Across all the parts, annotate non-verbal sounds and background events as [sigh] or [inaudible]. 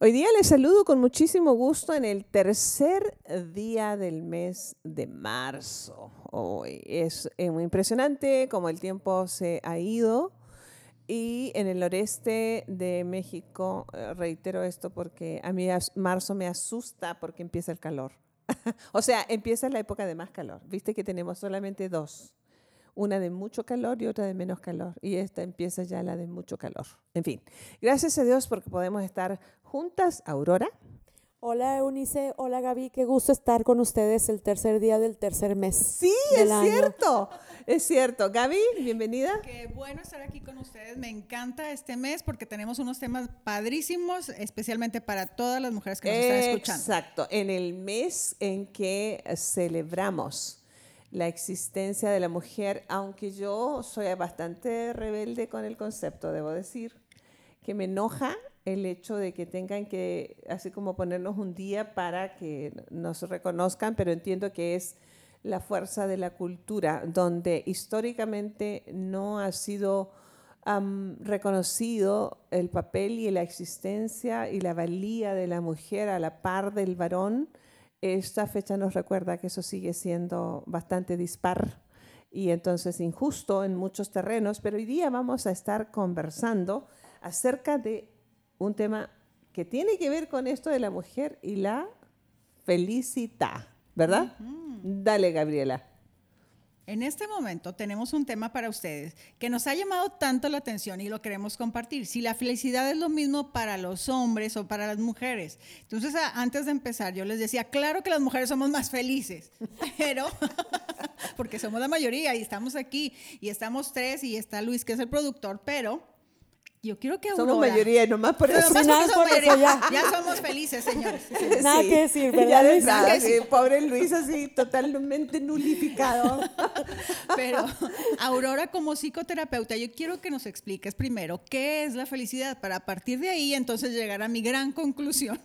Hoy día les saludo con muchísimo gusto en el tercer día del mes de marzo. Hoy es, muy impresionante cómo el tiempo se ha ido y en el noreste de México, eh, reitero esto porque a mí marzo me asusta porque empieza el calor. [laughs] o sea, empieza la época de más calor. Viste que tenemos solamente dos una de mucho calor y otra de menos calor. Y esta empieza ya la de mucho calor. En fin, gracias a Dios porque podemos estar juntas. Aurora. Hola Eunice, hola Gaby, qué gusto estar con ustedes el tercer día del tercer mes. Sí, es cierto, es cierto. Gaby, bienvenida. Qué bueno estar aquí con ustedes, me encanta este mes porque tenemos unos temas padrísimos, especialmente para todas las mujeres que nos están escuchando. Exacto, en el mes en que celebramos la existencia de la mujer, aunque yo soy bastante rebelde con el concepto, debo decir, que me enoja el hecho de que tengan que, así como ponernos un día para que nos reconozcan, pero entiendo que es la fuerza de la cultura, donde históricamente no ha sido reconocido el papel y la existencia y la valía de la mujer a la par del varón esta fecha nos recuerda que eso sigue siendo bastante dispar y entonces injusto en muchos terrenos, pero hoy día vamos a estar conversando acerca de un tema que tiene que ver con esto de la mujer y la felicidad, ¿verdad? Dale, Gabriela. En este momento tenemos un tema para ustedes que nos ha llamado tanto la atención y lo queremos compartir. Si la felicidad es lo mismo para los hombres o para las mujeres. Entonces, antes de empezar, yo les decía, claro que las mujeres somos más felices, [laughs] pero [laughs] porque somos la mayoría y estamos aquí y estamos tres y está Luis que es el productor, pero yo quiero que Aurora... Somos mayoría, nomás por eso. Nomás por eso ya. ya. somos felices, señores. [laughs] Nada que decir, ¿verdad, Luis? Nada, sí, pobre Luis así totalmente nulificado. [laughs] Pero Aurora como psicoterapeuta, yo quiero que nos expliques primero qué es la felicidad para a partir de ahí entonces llegar a mi gran conclusión.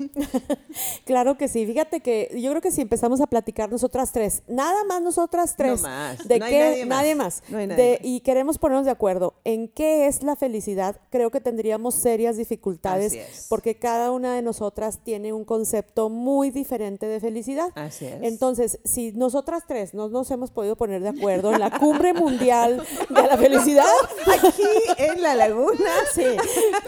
[laughs] claro que sí. Fíjate que yo creo que si empezamos a platicar nosotras tres, nada más nosotras tres. No más. De no qué, nadie más. No hay nadie de, Y queremos ponernos de acuerdo en qué es la felicidad. Creo creo que tendríamos serias dificultades porque cada una de nosotras tiene un concepto muy diferente de felicidad. Así es. Entonces, si nosotras tres no nos hemos podido poner de acuerdo en la cumbre mundial de la felicidad, aquí en la laguna, sí.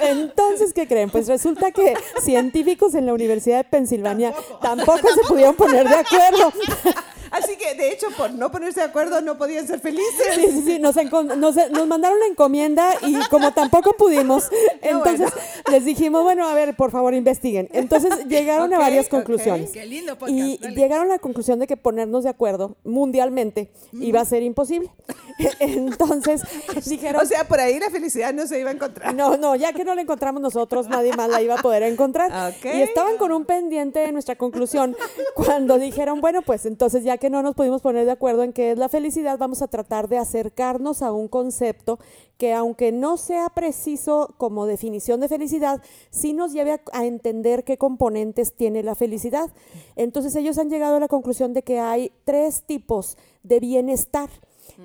Entonces, ¿qué creen? Pues resulta que científicos en la Universidad de Pensilvania tampoco, se pudieron poner de acuerdo. [laughs] Así que, de hecho, por no ponerse de acuerdo, no podían ser felices. Sí, sí, sí. Nos, nos, mandaron la encomienda y como tampoco pudimos, [laughs] entonces les dijimos, bueno, a ver, por favor, investiguen. Entonces [laughs] llegaron a varias conclusiones. Qué lindo Y llegaron a la conclusión de que ponernos de acuerdo mundialmente iba a ser imposible. [laughs] Entonces dijeron... O sea, por ahí la felicidad no se iba a encontrar. No, no, ya que no la encontramos nosotros, nadie más la iba a poder encontrar. Y estaban con un pendiente de nuestra conclusión cuando dijeron, bueno, pues entonces ya que no nos pudimos poner de acuerdo en qué es la felicidad, vamos a tratar de acercarnos a un concepto que aunque no sea preciso como definición de felicidad, sí nos lleve a, entender qué componentes tiene la felicidad. Entonces ellos han llegado a la conclusión de que hay tres tipos de bienestar.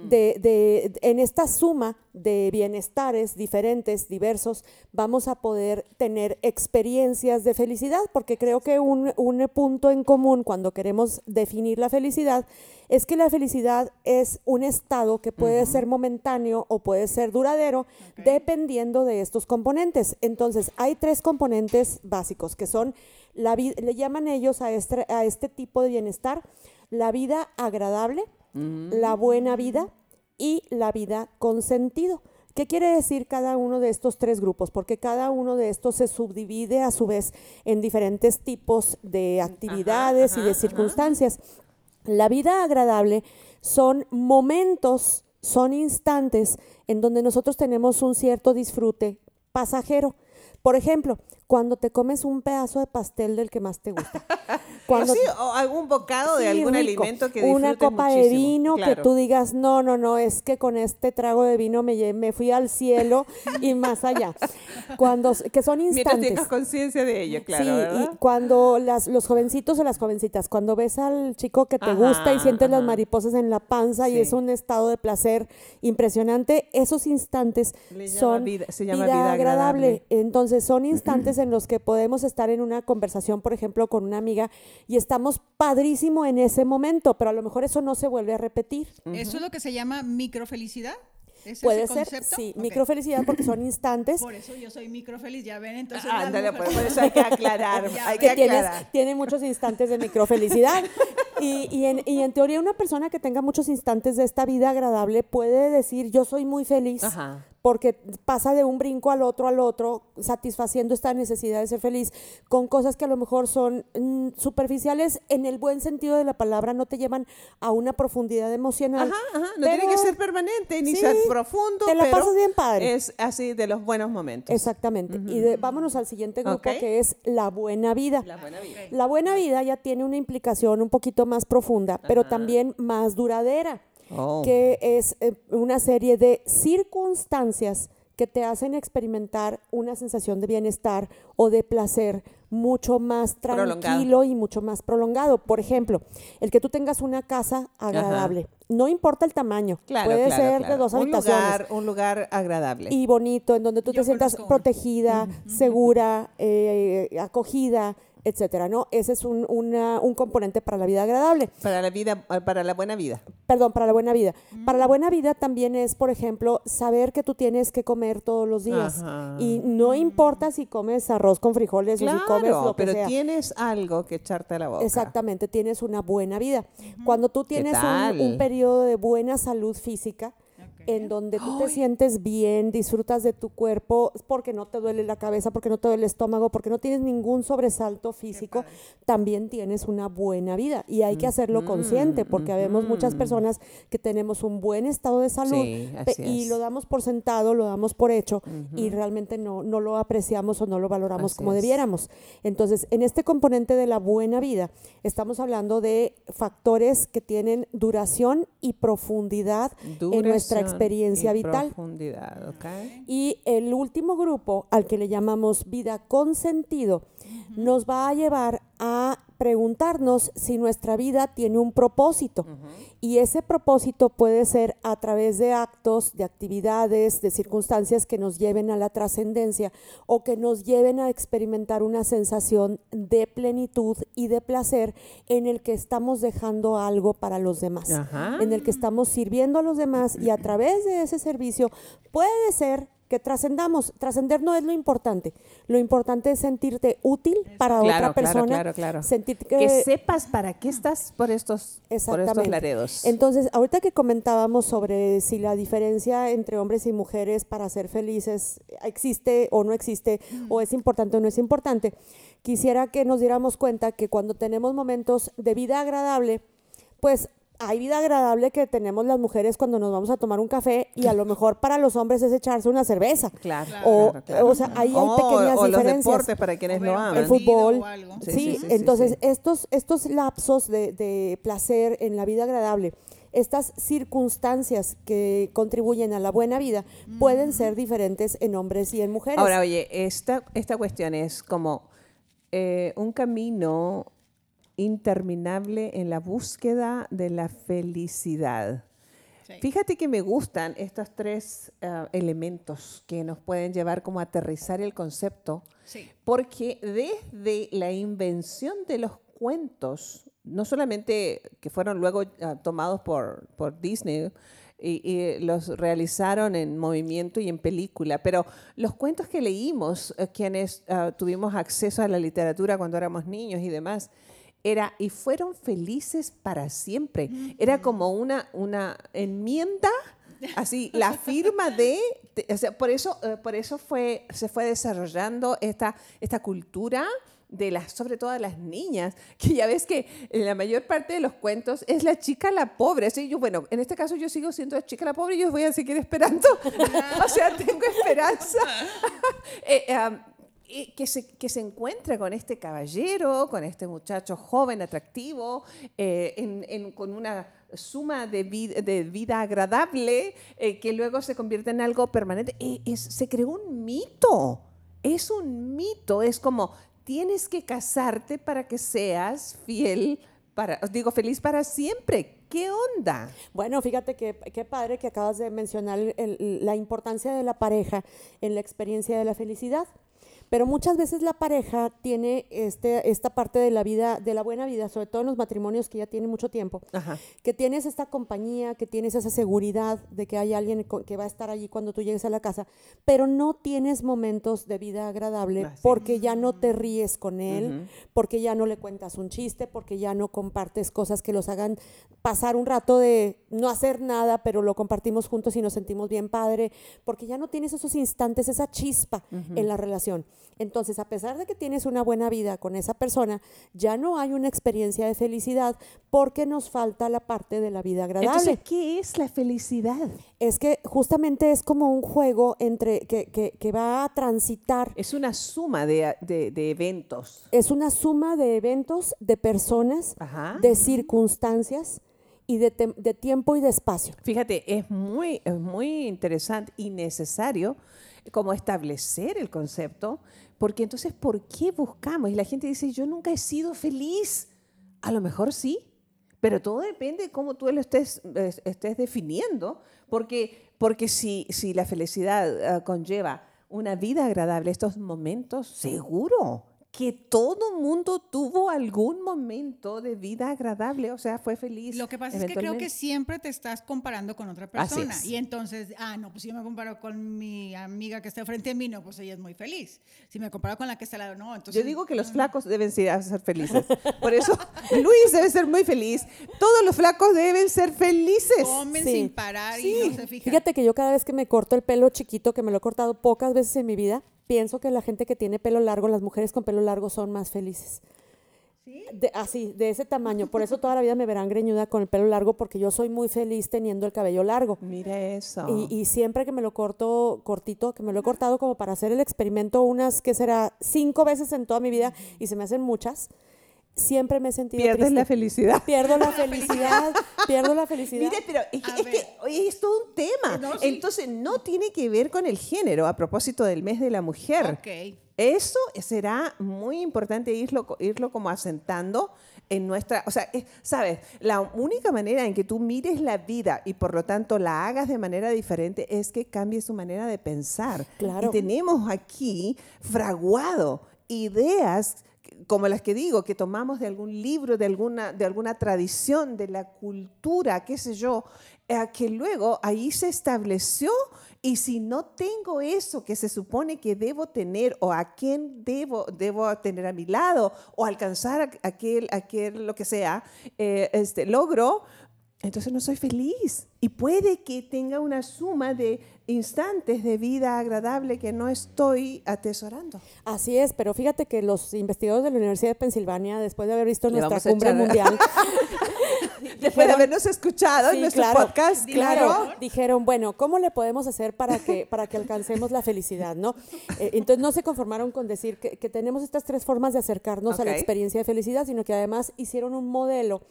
De, de, en esta suma de bienestares diferentes, diversos, vamos a poder tener experiencias de felicidad, porque creo que un, un, punto en común cuando queremos definir la felicidad es que la felicidad es un estado que puede ser momentáneo o puede ser duradero, dependiendo de estos componentes. Entonces, hay tres componentes básicos que son, la le llaman ellos a este, a este tipo de bienestar, la vida agradable, la buena vida y la vida con sentido. ¿Qué quiere decir cada uno de estos tres grupos? Porque cada uno de estos se subdivide a su vez en diferentes tipos de actividades y de circunstancias. La vida agradable son momentos, son instantes en donde nosotros tenemos un cierto disfrute pasajero. Por ejemplo, cuando te comes un pedazo de pastel del que más te gusta. [laughs] Cuando, sí, o algún bocado de algún alimento que Una copa de vino que tú digas, no, no, no, es que con este trago de vino me, me fui al cielo y más allá. Cuando, que son [laughs] instantes. Mientras tengas conciencia de ello, claro. Sí, y cuando las, los jovencitos o las jovencitas, cuando ves al chico que te gusta y sientes las mariposas en la panza y es un estado de placer impresionante, esos instantes son vida, se llama vida, agradable. Entonces, son instantes en los que podemos estar en una conversación, por ejemplo, con una amiga y estamos padrísimo en ese momento, pero a lo mejor eso no se vuelve a repetir. ¿Eso es lo que se llama microfelicidad? Puede ser, sí, microfelicidad porque son instantes. Por eso yo soy microfeliz, ya ven, entonces. Ah, ándale, pues, por eso hay que aclarar. [laughs] hay que, aclarar. tiene muchos instantes de microfelicidad. [laughs] y, y, en, y en teoría, una persona que tenga muchos instantes de esta vida agradable puede decir: Yo soy muy feliz. Ajá porque pasa de un brinco al otro al otro, satisfaciendo esta necesidad de ser feliz con cosas que a lo mejor son mm, superficiales en el buen sentido de la palabra, no te llevan a una profundidad emocional. Ajá, ajá. No tiene que ser permanente ni ser profundo. Te la pasas bien padre. Es así de los buenos momentos. Exactamente. Y vámonos al siguiente grupo que es la buena vida. La buena vida. La buena vida ya tiene una implicación un poquito más profunda, pero también más duradera. Oh. que es eh, una serie de circunstancias que te hacen experimentar una sensación de bienestar o de placer mucho más tranquilo y mucho más prolongado. Por ejemplo, el que tú tengas una casa agradable. No importa el tamaño. puede ser de dos habitaciones. Lugar, un lugar agradable. Y bonito, en donde tú te sientas protegida, segura, eh, acogida etcétera, ¿no? Ese es un, un, componente para la vida agradable. Para la vida, para la buena vida. Perdón, para la buena vida. Para la buena vida también es, por ejemplo, saber que tú tienes que comer todos los días. Y no importa si comes arroz con frijoles o si comes lo que pero tienes algo que echarte a la boca. Exactamente, tienes una buena vida. Cuando tú tienes un, un periodo de buena salud física, en donde tú te sientes bien, disfrutas de tu cuerpo, porque no te duele la cabeza, porque no te duele el estómago, porque no tienes ningún sobresalto físico, también tienes una buena vida. Y hay que hacerlo consciente, porque vemos muchas personas que tenemos un buen estado de salud y lo damos por sentado, lo damos por hecho y realmente no, no lo apreciamos o no lo valoramos como debiéramos. Entonces, en este componente de la buena vida, estamos hablando de factores que tienen duración y profundidad en nuestra experiencia vital. Y el último grupo, al que le llamamos vida con sentido, nos va a llevar a preguntarnos si nuestra vida tiene un propósito. Y ese propósito puede ser a través de actos, de actividades, de circunstancias que nos lleven a la trascendencia o que nos lleven a experimentar una sensación de plenitud y de placer en el que estamos dejando algo para los demás, en el que estamos sirviendo a los demás y a través de ese servicio puede ser que trascendamos. Trascender no es lo importante. Lo importante es sentirte útil para otra persona. Claro, claro, Sentir que, sepas para qué estás por estos, por estos laredos. Entonces, ahorita que comentábamos sobre si la diferencia entre hombres y mujeres para ser felices existe o no existe, o es importante o no es importante, quisiera que nos diéramos cuenta que cuando tenemos momentos de vida agradable, pues hay vida agradable que tenemos las mujeres cuando nos vamos a tomar un café y a lo mejor para los hombres es echarse una cerveza. Claro. O, o sea, ahí hay pequeñas o diferencias. los deportes para quienes lo aman. El fútbol. Sí, entonces estos, estos lapsos de, de placer en la vida agradable estas circunstancias que contribuyen a la buena vida pueden ser diferentes en hombres y en mujeres. Ahora, oye, esta, esta cuestión es como eh, un camino interminable en la búsqueda de la felicidad. Fíjate que me gustan estos tres eh, elementos que nos pueden llevar como a aterrizar el concepto, porque desde la invención de los cuentos, no solamente que fueron luego ah, tomados por, por Disney, y, los realizaron en movimiento y en película, pero los cuentos que leímos, eh, quienes tuvimos acceso a la literatura cuando éramos niños y demás, era y fueron felices para siempre. Era como una, una enmienda, así, la [laughs] firma de, por eso, eh, por eso fue, se fue desarrollando esta, esta cultura de las, sobre todo de las niñas, que ya ves que en la mayor parte de los cuentos es la chica la pobre. Así yo, bueno, en este caso yo sigo siendo la chica la pobre y yo voy a seguir esperando. [laughs] o sea, tengo esperanza. [laughs] eh, que se, que se encuentra con este caballero, con este muchacho joven, atractivo, eh, con una suma de, de vida agradable, eh, que luego se convierte en algo permanente. se creó un mito es un mito, es como tienes que casarte para que seas fiel, para, digo, feliz para siempre. ¿Qué onda? Bueno, fíjate que qué padre que acabas de mencionar la importancia de la pareja en la experiencia de la felicidad. Pero muchas veces la pareja tiene este, esta parte de la vida, de la buena vida, sobre todo en los matrimonios que ya tienen mucho tiempo, que tienes esta compañía, que tienes esa seguridad de que hay alguien que va a estar allí cuando tú llegues a la casa, pero no tienes momentos de vida agradable porque ya no te ríes con él, porque ya no le cuentas un chiste, porque ya no compartes cosas que los hagan pasar un rato de no hacer nada, pero lo compartimos juntos y nos sentimos bien padre, porque ya no tienes esos instantes, esa chispa en la relación. Entonces, a pesar de que tienes una buena vida con esa persona, ya no hay una experiencia de felicidad porque nos falta la parte de la vida agradable. Entonces, ¿qué es la felicidad? Es que justamente es como un juego entre que, que, va a transitar. Es una suma de, de, eventos. Es una suma de eventos, de personas, de circunstancias y de, de, tiempo y de espacio. Fíjate, es muy, es muy interesante y necesario como establecer el concepto, porque entonces, ¿por qué buscamos? Y la gente dice, yo nunca he sido feliz. A lo mejor sí, pero todo depende de cómo tú lo estés, estés definiendo, porque, porque si, si la felicidad ah, conlleva una vida agradable, estos momentos, seguro, que todo mundo tuvo algún momento de vida agradable, o sea, fue feliz. Lo que pasa es que creo que siempre te estás comparando con otra persona. Y entonces, ah, no, pues si yo me comparo con mi amiga que está frente a mí, no, pues ella es muy feliz. Si me comparo con la que está al lado, no, entonces... Yo digo que los flacos deben ser, ser felices. Por eso, [laughs] Luis debe ser muy feliz. Todos los flacos deben ser felices. Comen sin parar y no se fijan. Fíjate que yo cada vez que me corto el pelo chiquito, que me lo he cortado pocas veces en mi vida, pienso que la gente que tiene pelo largo, las mujeres con pelo largo son más felices. ¿Sí? así, de ese tamaño. Por eso toda la vida me verán greñuda con el pelo largo, porque yo soy muy feliz teniendo el cabello largo. Mira eso. Y, siempre que me lo corto cortito, que me lo he cortado como para hacer el experimento unas, que será cinco veces en toda mi vida, y se me hacen muchas siempre me he sentido Pierdes la [laughs] felicidad. Pierdo la felicidad, pierdo la felicidad. Mire, pero es, que, oye, es todo un tema. Entonces, no tiene que ver con el género a propósito del mes de la mujer. Okay. Eso será muy importante irlo, irlo como asentando en nuestra, o sea, sabes, la única manera en que tú mires la vida y por lo tanto la hagas de manera diferente es que cambies tu manera de pensar. Claro. Y tenemos aquí fraguado ideas como las que digo, que tomamos de algún libro, de alguna, de alguna tradición, de la cultura, qué sé yo, que luego ahí se estableció y si no tengo eso que se supone que debo tener o a quién debo, debo tener a mi lado o alcanzar aquel, aquel lo que sea, eh, este, logro, entonces no soy feliz. Y puede que tenga una suma de instantes de vida agradable que no estoy atesorando. Así es, pero fíjate que los investigadores de la Universidad de Pensilvania, después de haber visto nuestra cumbre mundial, [laughs] después de habernos escuchado en nuestro podcast, claro, dijeron, bueno, ¿cómo le podemos hacer para que, para que alcancemos la felicidad? ¿no? Eh, entonces no se conformaron con decir que, tenemos estas tres formas de acercarnos a la experiencia de felicidad, sino que además hicieron un modelo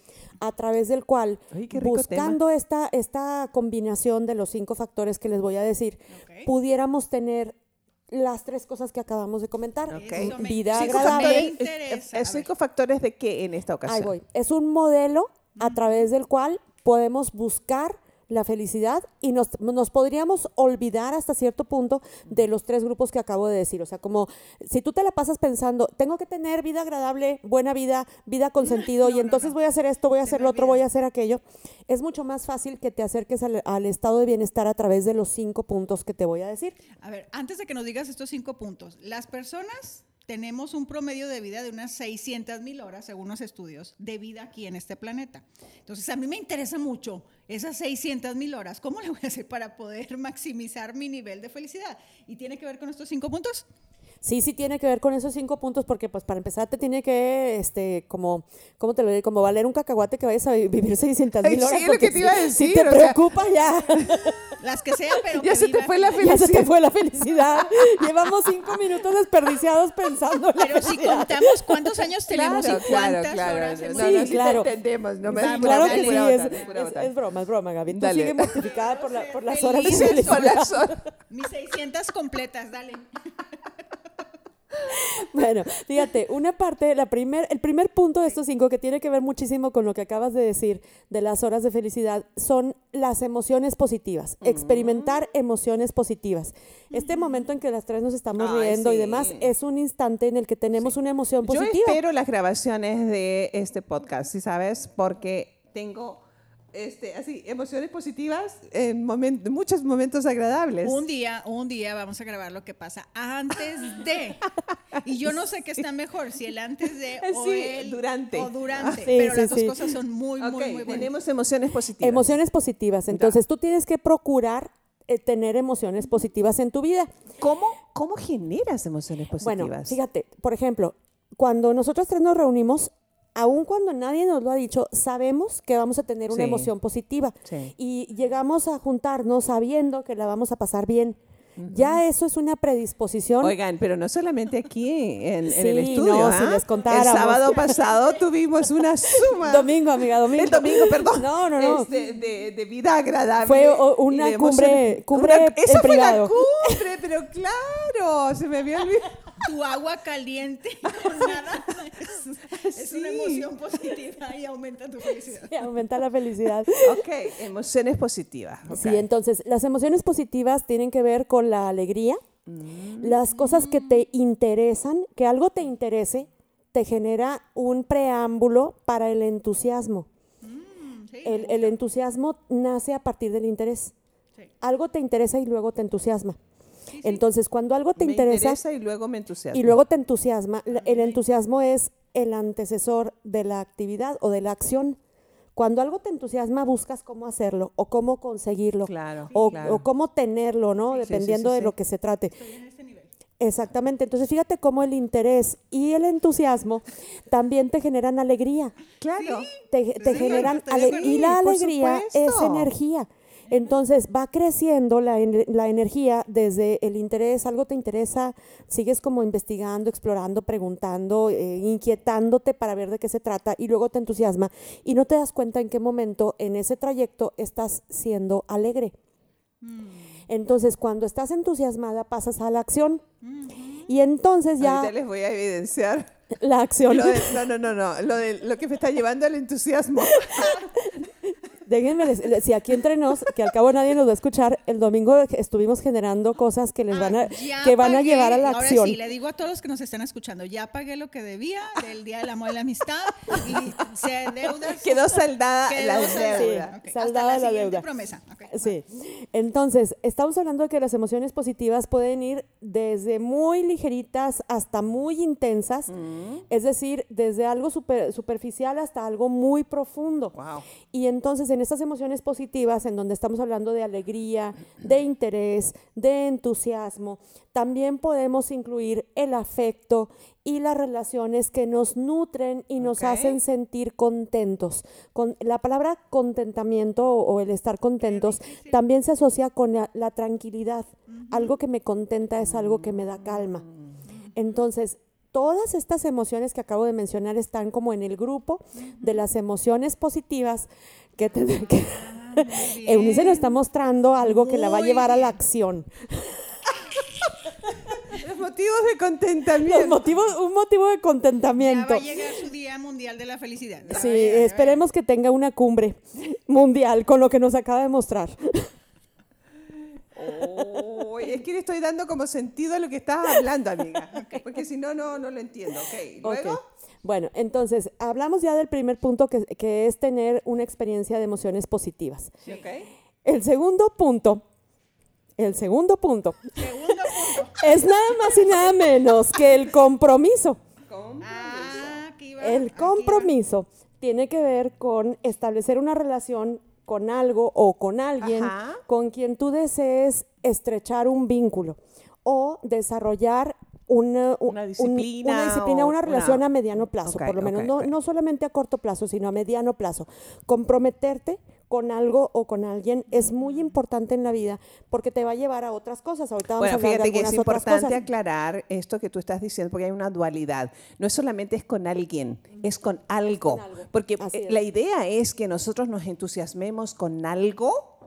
a través del cual, buscando esta, esta combinación de los cinco factores que les voy a decir, pudiéramos tener las tres cosas que acabamos de comentar. Vida agradable. ¿Cinco factores de qué en esta ocasión? Ahí voy. Es un modelo a través del cual podemos buscar la felicidad y nos, podríamos olvidar hasta cierto punto de los tres grupos que acabo de decir. O sea, como si tú te la pasas pensando, tengo que tener vida agradable, buena vida, vida con [laughs] sentido, y entonces voy a hacer esto, voy a hacer lo otro, voy a hacer aquello, es mucho más fácil que te acerques al, al, estado de bienestar a través de los cinco puntos que te voy a decir. A ver, antes de que nos digas estos cinco puntos, las personas tenemos un promedio de vida de unas 600 mil horas, según los estudios, de vida aquí en este planeta. Entonces, a mí me interesa mucho esas 600 mil horas. ¿Cómo le voy a hacer para poder [laughs] maximizar mi nivel de felicidad? Y tiene que ver con estos cinco puntos. Sí, sí tiene que ver con esos cinco puntos, porque pues para empezar te tiene que, este, como, ¿cómo te lo digo? Como valer un cacahuate que vayas a vivir 600 mil horas. Sí, lo que te iba a decir. Si te preocupa ya. [laughs] Las que sean, pero Ya se te [laughs] fue la felicidad. Ya se te fue la felicidad. Llevamos cinco minutos desperdiciados pensando Pero si contamos cuántos años tenemos y cuántas claro, horas no, no, sí, claro. entendemos. No me claro que sí, es, es, broma, es broma, Gaby. Tú sigue mortificada por, la, por las horas de felicidad. Mis 600 completas, dale. [laughs] [laughs] bueno, fíjate, una parte, la primer, el primer punto de estos cinco que tiene que ver muchísimo con lo que acabas de decir de las horas de felicidad son las emociones positivas, experimentar emociones positivas. Este momento en que las tres nos estamos riendo y demás es un instante en el que tenemos una emoción positiva. Yo espero las grabaciones de este podcast, ¿sí sabes? Porque tengo este, así, emociones positivas en muchos momentos agradables. Un día, un día vamos a grabar lo que pasa antes de. Y yo no sé qué está mejor, si el antes de [laughs] o el durante. O durante. pero las dos cosas son muy, muy, muy buenas. Tenemos emociones positivas. Emociones positivas. Entonces, tú tienes que procurar eh, tener emociones positivas en tu vida. ¿Cómo, ¿Cómo generas emociones positivas? Bueno, fíjate, por ejemplo, cuando nosotros tres nos reunimos, aun cuando nadie nos lo ha dicho, sabemos que vamos a tener una emoción positiva. Y llegamos a juntarnos sabiendo que la vamos a pasar bien. Ya eso es una predisposición. Oigan, pero no solamente aquí en, el estudio. No, si ¿ah? les contáramos. El sábado pasado tuvimos una suma. [laughs] Domingo, amiga, domingo. El domingo, perdón. No, no, no. de, vida agradable. Fue una cumbre, cumbre una, Esa fue la cumbre, pero claro, se me había olvidado [laughs] tu agua caliente [laughs] con nada es, una emoción positiva y aumenta tu felicidad. Y aumenta la felicidad. ok, emociones positivas. Sí, entonces las emociones positivas tienen que ver con la alegría, mm. las cosas que te interesan, que algo te interese, te genera un preámbulo para el entusiasmo. Mm, el, el, entusiasmo nace a partir del interés. Algo te interesa y luego te entusiasma. Entonces, cuando algo te interesa, y luego me entusiasma. Y luego te entusiasma, el entusiasmo es el antecesor de la actividad o de la acción. Cuando algo te entusiasma, buscas cómo hacerlo o cómo conseguirlo claro, o, cómo tenerlo, ¿no? Dependiendo de lo que se trate. Estoy en este nivel. Exactamente. Entonces, fíjate cómo el interés y el entusiasmo también te generan alegría. Claro. Te, generan y la alegría es energía. Entonces va creciendo la, energía desde el interés, algo te interesa, sigues como investigando, explorando, preguntando, eh, inquietándote para ver de qué se trata y luego te entusiasma y no te das cuenta en qué momento en ese trayecto estás siendo alegre. Mm. Entonces, cuando estás entusiasmada, pasas a la acción. Y entonces ya... Ahorita les voy a evidenciar. La acción. no, no, no, no. Lo, de, lo que me está llevando al entusiasmo. [laughs] déjenme, si aquí entre nos, que al cabo nadie nos va a escuchar, el domingo estuvimos generando cosas que les van a, ah, que van a llevar a la ahora acción. Sí, le digo a todos los que nos están escuchando, ya pagué lo que debía del Día del Amor y la Amistad y se deuda. Quedó saldada la deuda. Saldada la, deuda. promesa. Sí. Entonces, estamos hablando de que las emociones positivas pueden ir desde muy ligeritas hasta muy intensas, mm. es decir, desde algo super, superficial hasta algo muy profundo. Wow. Y entonces, en en estas emociones positivas, en donde estamos hablando de alegría, de interés, de entusiasmo, también podemos incluir el afecto y las relaciones que nos nutren y nos hacen sentir contentos. Con la palabra contentamiento o, el estar contentos también se asocia con la, tranquilidad. Algo que me contenta es algo que me da calma. Entonces, todas estas emociones que acabo de mencionar están como en el grupo de las emociones positivas que, [laughs] que Eunice nos está mostrando algo que la va a llevar a la acción. Los motivos de contentamiento. motivos, un motivo de contentamiento. Ya va a llegar su Día Mundial de la Felicidad. sí, esperemos que tenga una cumbre mundial con lo que nos acaba de mostrar. Oh, es que le estoy dando como sentido a lo que estás hablando, amiga. [laughs] Porque si no, no, no lo entiendo. Okay. ¿Luego? Bueno, entonces, hablamos ya del primer punto que, es tener una experiencia de emociones positivas. El segundo punto, el [laughs] segundo punto, es nada más y nada menos que el compromiso. Ah, el compromiso tiene que ver con establecer una relación con algo o con alguien con quien tú desees estrechar un vínculo o desarrollar una, disciplina, una, disciplina una, relación a mediano plazo, por lo menos, no, no solamente a corto plazo, sino a mediano plazo. Comprometerte con algo o con alguien es muy importante en la vida porque te va a llevar a otras cosas. Ahorita vamos a fíjate que es importante aclarar esto que tú estás diciendo porque hay una dualidad. No es solamente es con alguien, es con algo. Porque eh, la idea es que nosotros nos entusiasmemos con algo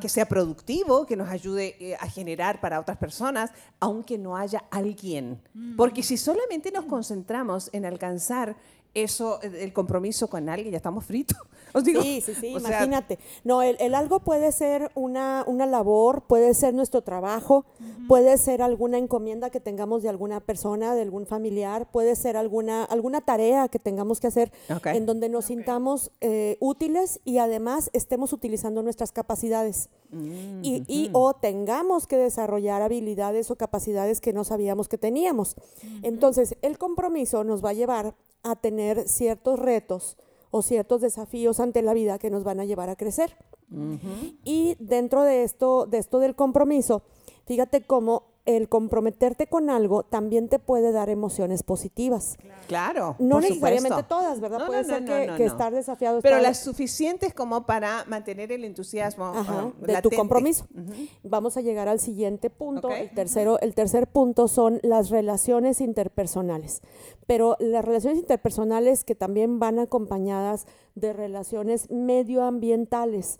Que sea productivo, que nos ayude eh, a generar para otras personas, aunque no haya alguien. Mm. Porque si solamente nos concentramos en alcanzar eso, el compromiso con alguien, ya estamos fritos. [laughs] sí, sí, sí, imagínate. no, el, algo puede ser una, una labor, puede ser nuestro trabajo, puede ser alguna encomienda que tengamos de alguna persona, de algún familiar, puede ser alguna, alguna tarea que tengamos que hacer en donde nos sintamos eh, útiles y además estemos utilizando nuestras capacidades. Mm, y, y, o tengamos que desarrollar habilidades o capacidades que no sabíamos que teníamos. Entonces, el compromiso nos va a llevar a tener ciertos retos o ciertos desafíos ante la vida que nos van a llevar a crecer. Y dentro de esto, de esto del compromiso, fíjate cómo el comprometerte con algo también te puede dar emociones positivas. Claro. No necesariamente todas, ¿verdad? puede ser que, estar desafiado. Pero las suficientes como para mantener el entusiasmo ah, de tu compromiso. Vamos a llegar al siguiente punto. El, tercero, el tercer punto son las relaciones interpersonales. Pero las relaciones interpersonales que también van acompañadas de relaciones medioambientales,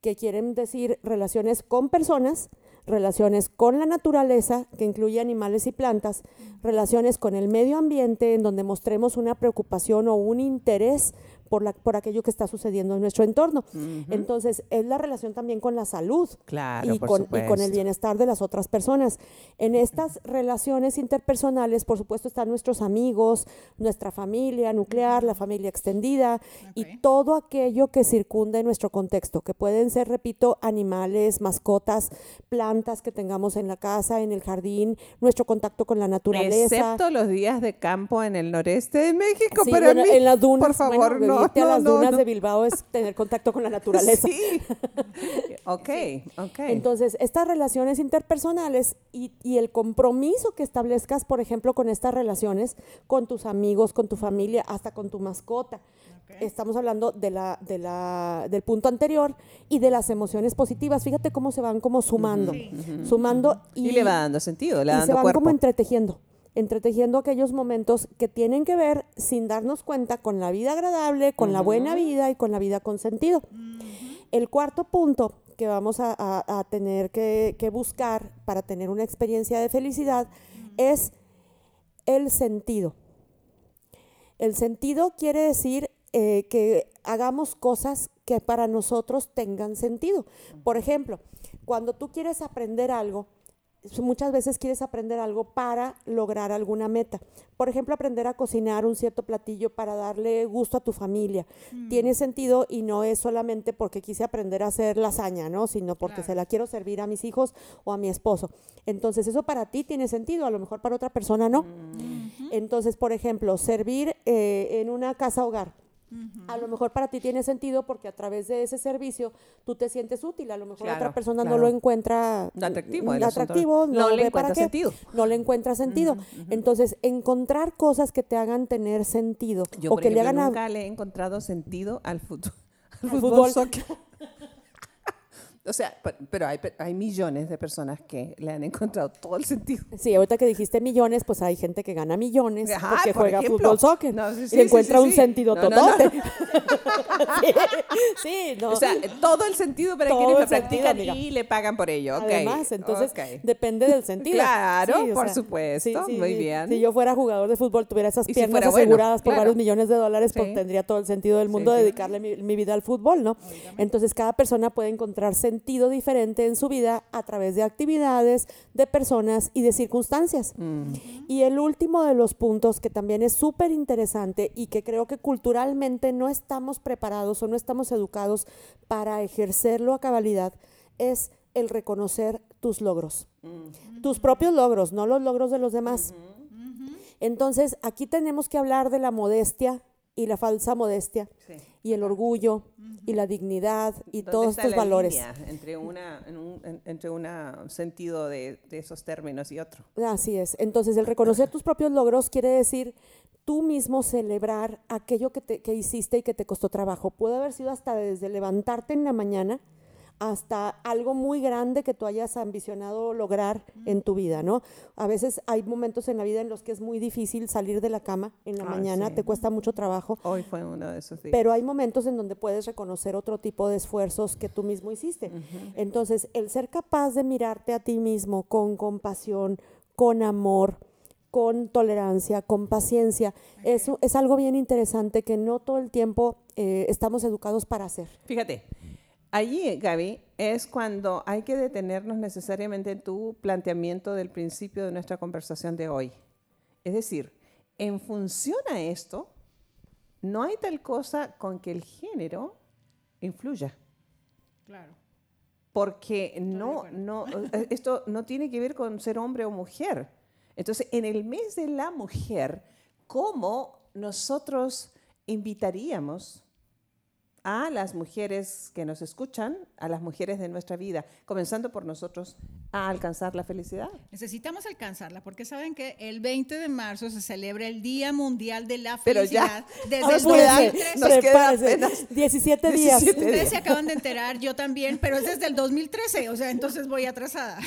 que quieren decir relaciones con personas, relaciones con la naturaleza, que incluye animales y plantas, relaciones con el medio ambiente, en donde mostremos una preocupación o un interés por, la, por aquello que está sucediendo en nuestro entorno. Entonces, es la relación también con la salud y, con, y, con, el bienestar de las otras personas. En estas relaciones interpersonales, por supuesto, están nuestros amigos, nuestra familia nuclear, la familia extendida y todo aquello que circunda en nuestro contexto, que pueden ser, repito, animales, mascotas, plantas que tengamos en la casa, en el jardín, nuestro contacto con la naturaleza. Excepto los días de campo en el noreste de México, pero en las dunas, por favor, no a las dunas de Bilbao es tener contacto con la naturaleza. Sí. [laughs] ok, ok. Entonces, estas relaciones interpersonales y, el compromiso que establezcas, por ejemplo, con estas relaciones, con tus amigos, con tu familia, hasta con tu mascota. Estamos hablando de la, de la, del punto anterior y de las emociones positivas. Fíjate cómo se van como sumando, sumando y, le va dando sentido, le y se van como entretejiendo entretejiendo aquellos momentos que tienen que ver, sin darnos cuenta, con la vida agradable, con la buena vida y con la vida con sentido. El cuarto punto que vamos a, tener que, buscar para tener una experiencia de felicidad es el sentido. El sentido quiere decir eh, que hagamos cosas que para nosotros tengan sentido. Por ejemplo, cuando tú quieres aprender algo, muchas veces quieres aprender algo para lograr alguna meta. Por ejemplo, aprender a cocinar un cierto platillo para darle gusto a tu familia. Mm. Tiene sentido y no es solamente porque quise aprender a hacer lasaña, ¿no? Sino porque se la quiero servir a mis hijos o a mi esposo. Entonces, eso para ti tiene sentido, a lo mejor para otra persona no. Mm. Entonces, por ejemplo, servir eh, en una casa hogar a lo mejor para ti tiene sentido porque a través de ese servicio tú te sientes útil. A lo mejor otra persona no lo encuentra atractivo, atractivo no, le encuentra sentido. No le encuentra sentido. Entonces, encontrar cosas que te hagan tener sentido. Yo, o que le hagan nunca le he encontrado sentido al fútbol. [laughs] Al fútbol, O sea, pero hay, hay millones de personas que le han encontrado todo el sentido. Sí, ahorita que dijiste millones, pues hay gente que gana millones porque juega fútbol, soccer y encuentra un sentido total. sí, no. O sea, todo el sentido para quienes lo practican y le pagan por ello. Además, entonces depende del sentido. Claro, por supuesto. Muy bien. Si yo fuera jugador de fútbol, tuviera esas piernas aseguradas por varios millones de dólares, pues tendría todo el sentido del mundo dedicarle mi, mi, vida al fútbol, ¿no? Entonces, cada persona puede encontrar sentido sentido diferente en su vida a través de actividades, de personas y de circunstancias. Mm. Y el último de los puntos que también es súper interesante y que creo que culturalmente no estamos preparados o no estamos educados para ejercerlo a cabalidad es el reconocer tus logros. Mm. Tus propios logros, no los logros de los demás. Entonces, aquí tenemos que hablar de la modestia, y la falsa modestia y el orgullo y la dignidad y todos estos valores. Entre una un, entre un sentido de, esos términos y otro. Así es. Entonces el reconocer tus propios logros quiere decir tú mismo celebrar aquello que, te, que hiciste y que te costó trabajo. Puede haber sido hasta desde levantarte en la mañana hasta algo muy grande que tú hayas ambicionado lograr en tu vida, ¿no? A veces hay momentos en la vida en los que es muy difícil salir de la cama en la ah, mañana, te cuesta mucho trabajo. Hoy fue uno de esos días. Pero hay momentos en donde puedes reconocer otro tipo de esfuerzos que tú mismo hiciste. Entonces, el ser capaz de mirarte a ti mismo con compasión, con amor, con tolerancia, con paciencia. Eso es algo bien interesante que no todo el tiempo eh, estamos educados para hacer. Fíjate, Allí, Gaby, es cuando hay que detenernos necesariamente en tu planteamiento del principio de nuestra conversación de hoy. Es decir, en función a esto, no hay tal cosa con que el género influya. Claro. Porque no, no, eh, esto no tiene que ver con ser hombre o mujer. Entonces, en el mes de la mujer, ¿cómo nosotros invitaríamos a las mujeres que nos escuchan, a las mujeres de nuestra vida, comenzando por nosotros, a alcanzar la felicidad. Necesitamos alcanzarla porque saben que el 20 de marzo se celebra el Día Mundial de la Felicidad. Pero ya, desde el 2013. 17 días. Ustedes se acaban de enterar, yo también, pero es desde el 2013, o sea, entonces voy atrasada.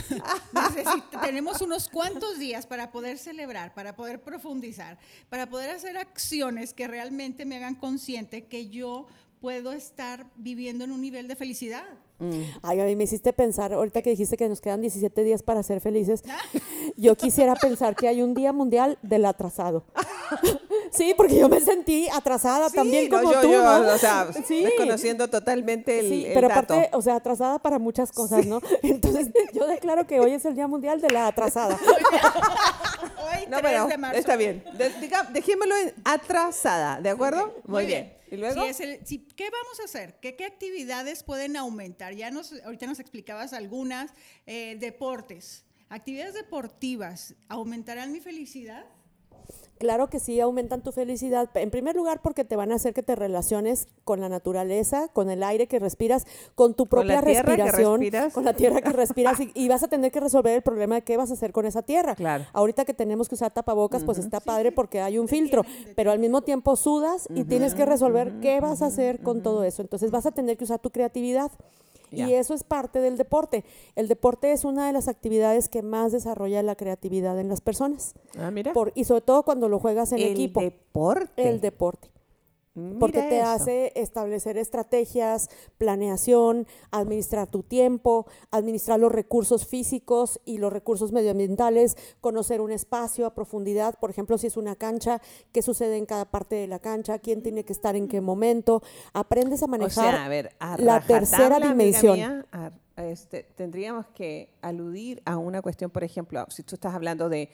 [laughs] tenemos unos cuantos días para poder celebrar, para poder profundizar, para poder hacer acciones que realmente me hagan consciente que yo puedo estar viviendo en un nivel de felicidad. Mm. Ay, a mí me hiciste pensar, ahorita que dijiste que nos quedan 17 días para ser felices, [laughs] yo quisiera pensar que hay un día mundial del atrasado. [laughs] sí, porque yo me sentí atrasada también como tú, ¿no? O sea, sí. desconociendo totalmente el, sí, pero aparte, o sea, atrasada para muchas cosas, ¿no? [laughs] Entonces, yo declaro que hoy es el día mundial de la atrasada. [laughs] hoy, no, 3 de marzo. Está bien. dejémoslo en atrasada, ¿de acuerdo? Muy, bien. ¿Y luego? ¿Qué vamos a hacer? ¿Qué, ¿Qué, actividades pueden aumentar? Ya nos, ahorita nos explicabas algunas. Eh, deportes. Actividades deportivas. ¿Aumentarán mi felicidad? Claro que sí, aumentan tu felicidad. En primer lugar, porque te van a hacer que te relaciones con la naturaleza, con el aire que respiras, con tu propia respiración, con la tierra que [laughs] respiras y, vas a tener que resolver el problema de qué vas a hacer con esa tierra. Claro. Ahorita que tenemos que usar tapabocas, pues está padre porque hay un filtro, pero al mismo tiempo sudas y tienes que resolver qué vas a hacer con todo eso. Entonces vas a tener que usar tu creatividad. Y eso es parte del deporte. El deporte es una de las actividades que más desarrolla la creatividad en las personas. Ah, mira. y sobre todo cuando lo juegas en equipo. El deporte. El deporte porque te hace establecer estrategias, planeación, administrar tu tiempo, administrar los recursos físicos y los recursos medioambientales, conocer un espacio a profundidad, por ejemplo, si es una cancha, qué sucede en cada parte de la cancha, quién tiene que estar en qué momento, aprendes a manejar la tercera dimensión. Este, tendríamos que aludir a una cuestión, por ejemplo, si tú estás hablando de,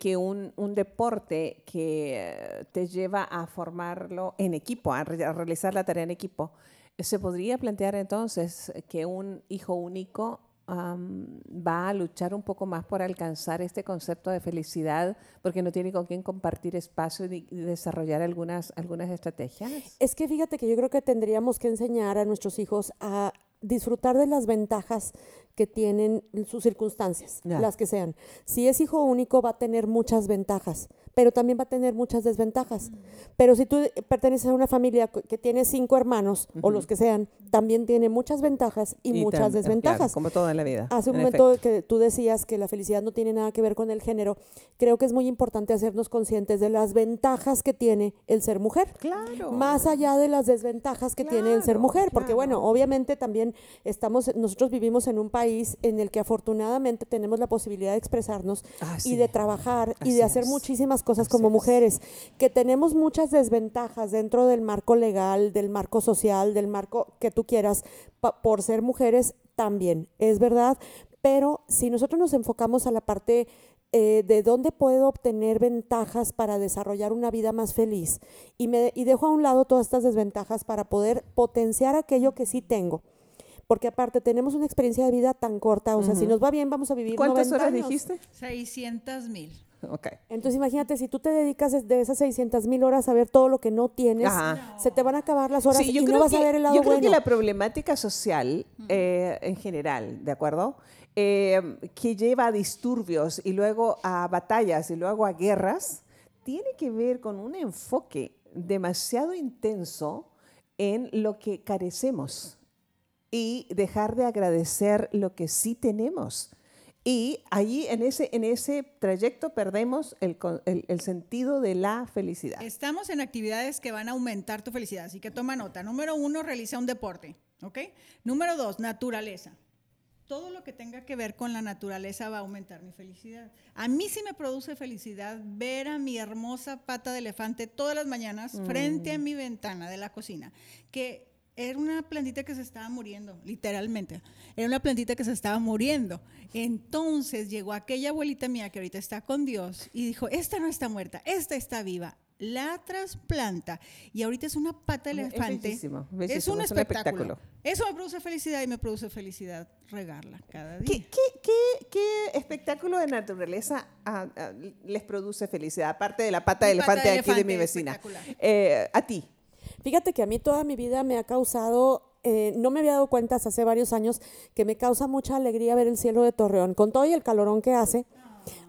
que un, deporte que eh, te lleva a formarlo en equipo, a, realizar la tarea en equipo, se podría plantear entonces que un hijo único va a luchar un poco más por alcanzar este concepto de felicidad porque no tiene con quién compartir espacio y, desarrollar algunas, algunas estrategias? Es que fíjate que yo creo que tendríamos que enseñar a nuestros hijos a disfrutar de las ventajas que tienen sus circunstancias, las que sean. Si es hijo único va a tener muchas ventajas, pero también va a tener muchas desventajas. Pero si tú perteneces a una familia que tiene cinco hermanos o los que sean, también tiene muchas ventajas y, muchas desventajas. como todo en la vida. Hace un momento que tú decías que la felicidad no tiene nada que ver con el género, creo que es muy importante hacernos conscientes de las ventajas que tiene el ser mujer. Claro. Más allá de las desventajas que tiene el ser mujer, porque bueno, obviamente también estamos, nosotros vivimos en un país en el que afortunadamente tenemos la posibilidad de expresarnos ah, y de trabajar y de hacer muchísimas cosas como mujeres, que tenemos muchas desventajas dentro del marco legal, del marco social, del marco que tú quieras, por ser mujeres también, es verdad, pero si nosotros nos enfocamos a la parte eh, de dónde puedo obtener ventajas para desarrollar una vida más feliz y, me, y dejo a un lado todas estas desventajas para poder potenciar aquello que sí tengo porque aparte tenemos una experiencia de vida tan corta, o sea, si nos va bien vamos a vivir ¿Cuántas horas años. dijiste? 600 mil. Okay. Entonces imagínate, si tú te dedicas de esas 600 mil horas a ver todo lo que no tienes, se te van a acabar las horas y no vas a ver el lado Yo creo que la problemática social eh, en general, ¿de acuerdo? Eh, que lleva a disturbios y luego a batallas y luego a guerras, tiene que ver con un enfoque demasiado intenso en lo que carecemos y dejar de agradecer lo que sí tenemos. Y allí en ese, en ese trayecto perdemos el, el, sentido de la felicidad. Estamos en actividades que van a aumentar tu felicidad, así que toma nota. Número uno, realiza un deporte. ¿ok? Número dos, naturaleza. Todo lo que tenga que ver con la naturaleza va a aumentar mi felicidad. A mí sí me produce felicidad ver a mi hermosa pata de elefante todas las mañanas frente a mm. mi ventana de la cocina, que era una plantita que se estaba muriendo, literalmente. Era una plantita que se estaba muriendo. Entonces llegó aquella abuelita mía que ahorita está con Dios y dijo, esta no está muerta, esta está viva. La trasplanta y ahorita es una pata de elefante. Es, es un, espectáculo. Eso me produce felicidad y me produce felicidad regarla cada día. ¿Qué, espectáculo de naturaleza ah, ah, les produce felicidad? Aparte de la pata de elefante, aquí de mi vecina. Eh, a ti. Fíjate que a mí toda mi vida me ha causado eh, no me había dado cuenta hasta hace varios años que me causa mucha alegría ver el cielo de Torreón, con todo y el calorón que hace.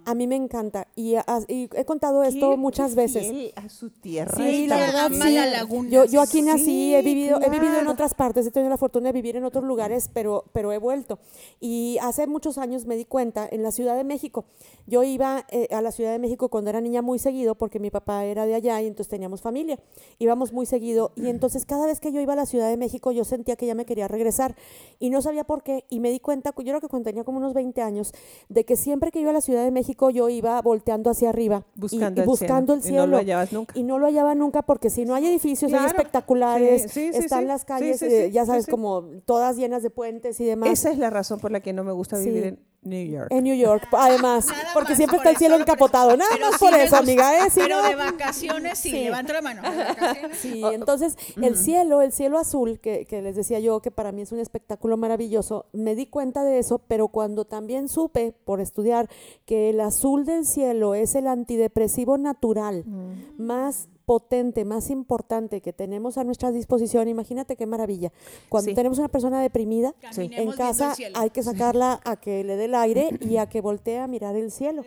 A mí me encanta y, he contado esto muchas veces. a su tierra. Sí, la verdad sí. Yo, yo aquí nací, he vivido, he vivido en otras partes, he tenido la fortuna de vivir en otros lugares, pero, pero he vuelto. Y hace muchos años me di cuenta en la Ciudad de México. Yo iba eh, a la Ciudad de México cuando era niña muy seguido porque mi papá era de allá y entonces teníamos familia. Íbamos muy seguido y entonces cada vez que yo iba a la Ciudad de México yo sentía que ya me quería regresar y no sabía por qué y me di cuenta, yo creo que cuando tenía como unos 20 años, de que siempre que iba a la Ciudad de México yo iba volteando hacia arriba buscando, y, buscando cielo. el, cielo. Y no lo hallabas nunca. Y no lo hallaba nunca porque si no hay edificios, hay espectaculares, están las calles, eh, ya sabes, como todas llenas de puentes y demás. Esa es la razón por la que no me gusta vivir en New York. En New York, además, [laughs] porque siempre está el cielo encapotado. Nada más por eso, amiga. ¿eh? pero de vacaciones sí, levanta la mano. Sí, entonces el cielo, el cielo azul, que, que, les decía yo que para mí es un espectáculo maravilloso, me di cuenta de eso, pero cuando también supe por estudiar que el azul del cielo es el antidepresivo natural más potente, más importante que tenemos a nuestra disposición, imagínate qué maravilla. Cuando tenemos una persona deprimida en casa, hay que sacarla a que le dé el aire y a que voltee a mirar el cielo.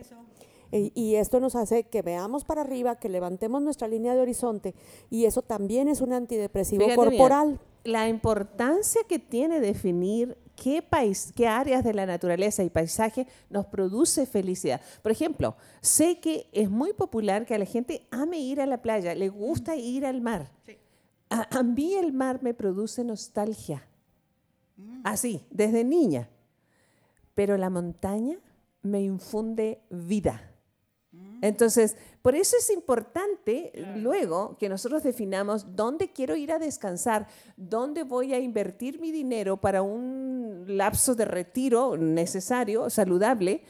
Y, esto nos hace que veamos para arriba, que levantemos nuestra línea de horizonte y eso también es un antidepresivo corporal. la importancia que tiene definir qué, país, qué áreas de la naturaleza y paisaje nos produce felicidad. Por ejemplo, sé que es muy popular que a la gente ame ir a la playa, le gusta ir al mar. A, mí el mar me produce nostalgia. Mm. Así, desde niña. Pero la montaña me infunde vida. Entonces, por eso es importante luego que nosotros definamos dónde quiero ir a descansar, dónde voy a invertir mi dinero para un lapso de retiro necesario, saludable,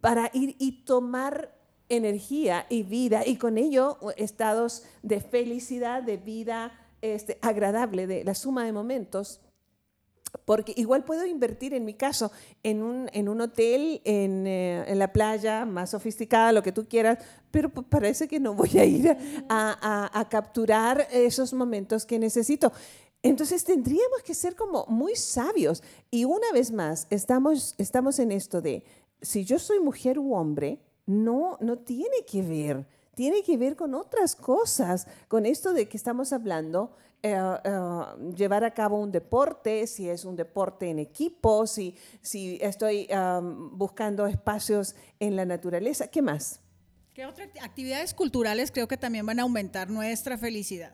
para ir y tomar energía y vida y con ello estados de felicidad, de vida este, agradable, de la suma de momentos porque igual puedo invertir, en mi caso, en un, en un hotel, en, eh, en, la playa, más sofisticada, lo que tú quieras, pero parece que no voy a ir a, a, a capturar esos momentos que necesito. Entonces tendríamos que ser como muy sabios. Y una vez más, estamos, estamos en esto de, si yo soy mujer u hombre, no, no tiene que ver, tiene que ver con otras cosas, con esto de que estamos hablando eh, eh, llevar a cabo un deporte, si es un deporte en equipo, si, si estoy buscando espacios en la naturaleza. ¿Qué más? ¿Qué otras actividades culturales creo que también van a aumentar nuestra felicidad?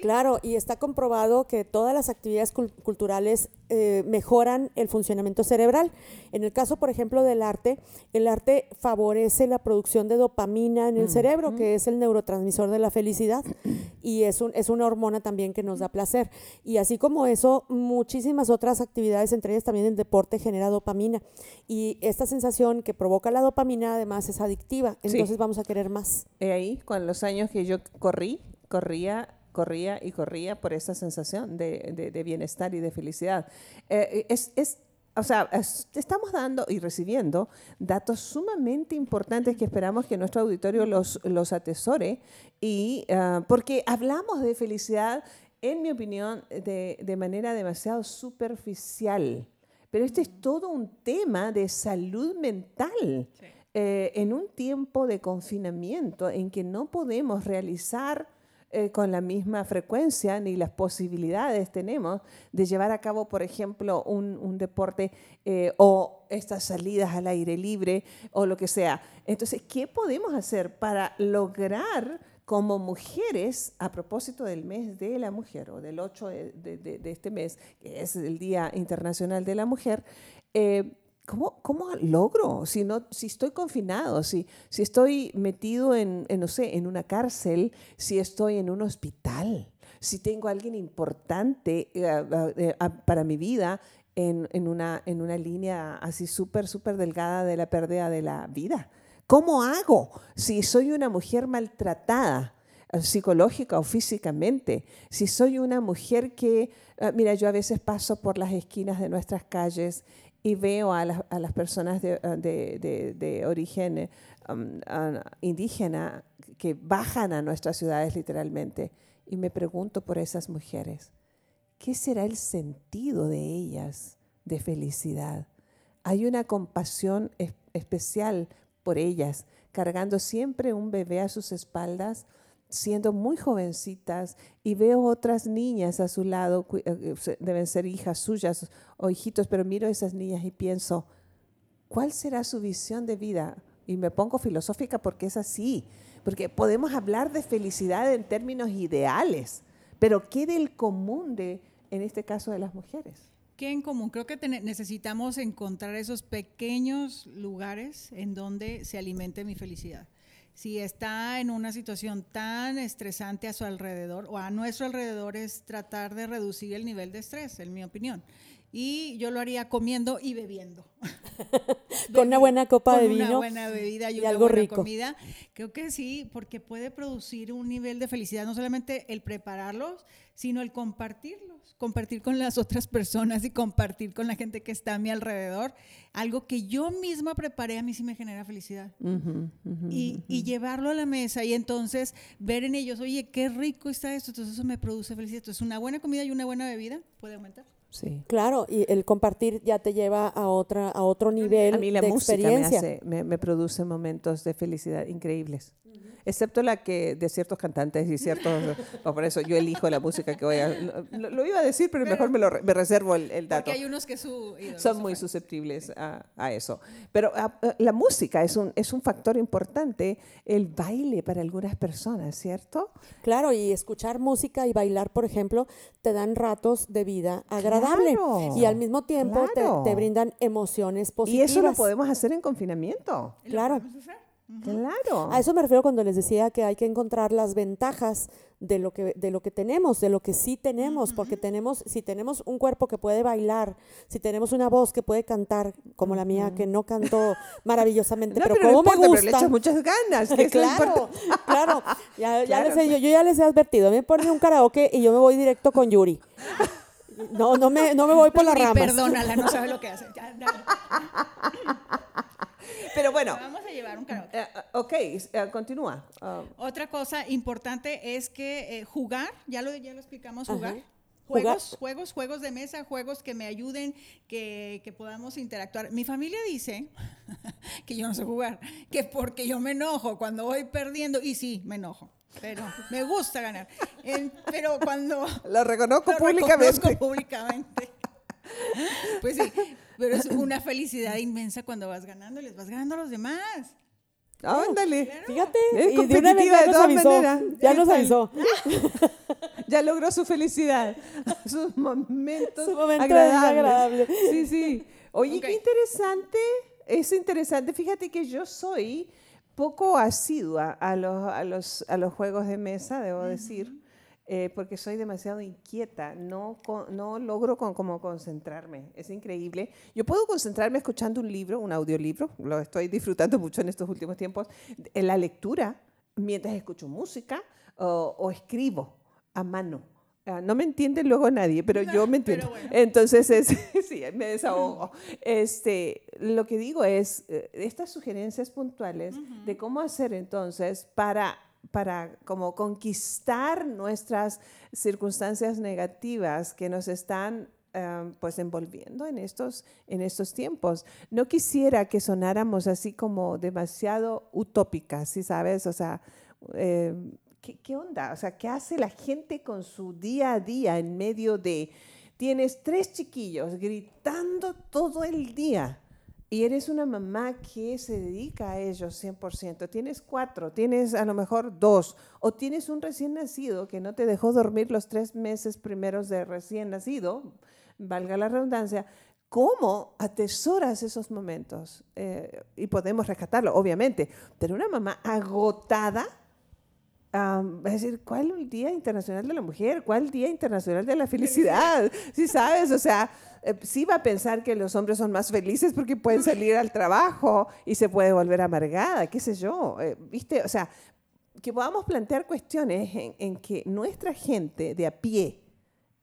Claro, y está comprobado que todas las actividades culturales eh, mejoran el funcionamiento cerebral. En el caso, por ejemplo, del arte, el arte favorece la producción de dopamina en el cerebro, que es el neurotransmisor de la felicidad, [clears throat] y es, un, es una hormona también que nos da placer. Y así como eso, muchísimas otras actividades, entre ellas también el deporte, genera dopamina. Y esta sensación que provoca la dopamina, además, es adictiva, entonces vamos a querer más. ahí, con los años que yo corrí, corría corría y corría por esa sensación de, de, bienestar y de felicidad. Eh, es, es, o sea, estamos dando y recibiendo datos sumamente importantes que esperamos que nuestro auditorio los, los atesore, y, ah, porque hablamos de felicidad, en mi opinión, de, de manera demasiado superficial. Pero este es todo un tema de salud mental. Eh, en un tiempo de confinamiento en que no podemos realizar eh, con la misma frecuencia ni las posibilidades tenemos de llevar a cabo, por ejemplo, un, deporte eh, o estas salidas al aire libre o lo que sea. Entonces, ¿qué podemos hacer para lograr como mujeres, a propósito del mes de la mujer o del 8 de, este mes, que es el Día Internacional de la Mujer, eh, ¿Cómo, ¿Cómo, logro? Si, no, si estoy confinado, si, si estoy metido en, no sé, en una cárcel, si estoy en un hospital, si tengo a alguien importante eh, eh, para mi vida en, en, una, en una línea así súper, súper delgada de la pérdida de la vida. ¿Cómo hago si soy una mujer maltratada? Eh, psicológica o físicamente, si soy una mujer que, mira, yo a veces paso por las esquinas de nuestras calles y veo a, las personas de, de, origen um, indígena que bajan a nuestras ciudades literalmente y me pregunto por esas mujeres, ¿qué será el sentido de ellas de felicidad? Hay una compasión especial por ellas, cargando siempre un bebé a sus espaldas siendo muy jovencitas y veo otras niñas a su lado, eh, eh, deben ser hijas suyas o hijitos, pero miro a esas niñas y pienso, ¿cuál será su visión de vida? Y me pongo filosófica porque es así, porque podemos hablar de felicidad en términos ideales, pero ¿qué del común de, en este caso, de las mujeres? ¿Qué en común? Creo que necesitamos encontrar esos pequeños lugares en donde se alimente mi felicidad si está en una situación tan estresante a su alrededor o a nuestro alrededor, es tratar de reducir el nivel de estrés, en mi opinión. Y yo lo haría comiendo y bebiendo. [laughs] [laughs] Con una buena copa de vino. Una buena bebida y, una algo buena rico. comida. Creo que sí, porque puede producir un nivel de felicidad, no solamente el prepararlos, sino el compartirlos, compartir con las otras personas y compartir con la gente que está a mi alrededor. Algo que yo misma preparé a mí sí me genera felicidad. y, y, llevarlo a la mesa y entonces ver en ellos, oye, qué rico está esto, entonces eso me produce felicidad. Entonces una buena comida y una buena bebida puede aumentar. Sí. Claro, y el compartir ya te lleva a otra a otro nivel a mí la música Me, me, produce momentos de felicidad increíbles excepto la que de ciertos cantantes y ciertos, [laughs] por eso yo elijo la música que voy a, lo, iba a decir, pero, mejor me, lo, me reservo el, el, dato. Porque hay unos que son muy susceptibles a, a eso. Pero ah, ah, la música es un, es un factor importante, el baile para algunas personas, ¿cierto? Claro, y escuchar música y bailar, por ejemplo, te dan ratos de vida agradable y al mismo tiempo te, te, brindan emociones positivas. Y eso lo podemos hacer en confinamiento. Claro. Claro. A eso me refiero cuando les decía que hay que encontrar las ventajas de lo que, de lo que tenemos, de lo que sí tenemos, porque tenemos, si tenemos un cuerpo que puede bailar, si tenemos una voz que puede cantar, como la mía, que no canto [laughs] maravillosamente, pero, como me gusta. Pero le echas muchas ganas. Que claro, [laughs] claro. Ya, ya Les he, yo, yo, ya les he advertido, me ponen un karaoke y yo me voy directo con Yuri. No, no me, no me voy por la ramas. Perdónala, no sabe lo que hace. [laughs] Pero bueno. Vamos a llevar un karaoke. Eh, eh, ok, eh, continúa. Ah. Otra cosa importante es que jugar, ya lo, ya lo explicamos, jugar. Juegos, juegos, juegos de mesa, juegos que me ayuden, que, que, podamos interactuar. Mi familia dice [laughs] que yo no sé jugar, que porque yo me enojo cuando voy perdiendo, y sí, me enojo, pero me gusta ganar. pero cuando... Lo reconozco públicamente. Reconozco públicamente. [laughs] Pues sí, pero es [clears throat] una felicidad inmensa cuando vas ganando, les vas ganando a los demás. Ándale. Fíjate, y de una vez ya nos avisó. Ya nos avisó. [laughs] ya logró su felicidad, [laughs] sus momentos su momento agradables. Sí, sí. Oye, qué interesante. Es interesante. Fíjate que yo soy poco asidua a los, a los, a los juegos de mesa, debo decir. Eh, porque soy demasiado inquieta, no, no logro con, como concentrarme, es increíble. Yo puedo concentrarme escuchando un libro, un audiolibro, lo estoy disfrutando mucho en estos últimos tiempos, en la lectura, mientras escucho música o, escribo a mano. Ah, no me entiende luego nadie, pero yo me [laughs] entiendo. Entonces, es, [laughs] sí, me desahogo. Este, lo que digo es, eh, estas sugerencias puntuales de cómo hacer entonces para para como conquistar nuestras circunstancias negativas que nos están eh, pues envolviendo en estos, en estos tiempos. No quisiera que sonáramos así como demasiado utópicas, ¿sí sabes? O sea, eh, ¿qué, onda? O sea, ¿qué hace la gente con su día a día en medio de... Tienes tres chiquillos gritando todo el día y eres una mamá que se dedica a ellos 100%. Tienes cuatro, tienes a lo mejor dos, o tienes un recién nacido que no te dejó dormir los tres meses primeros de recién nacido, valga la redundancia. ¿Cómo atesoras esos momentos? Eh, y podemos rescatarlo, obviamente, pero una mamá agotada Um, es decir, ¿cuál el Día Internacional de la Mujer? ¿Cuál Día Internacional de la [laughs] Felicidad? ¿Sí sabes? O sea, eh, sí va a pensar que los hombres son más felices porque pueden salir al trabajo y se puede volver amargada, qué sé yo. Eh, ¿Viste? O sea, que podamos plantear cuestiones en, en, que nuestra gente de a pie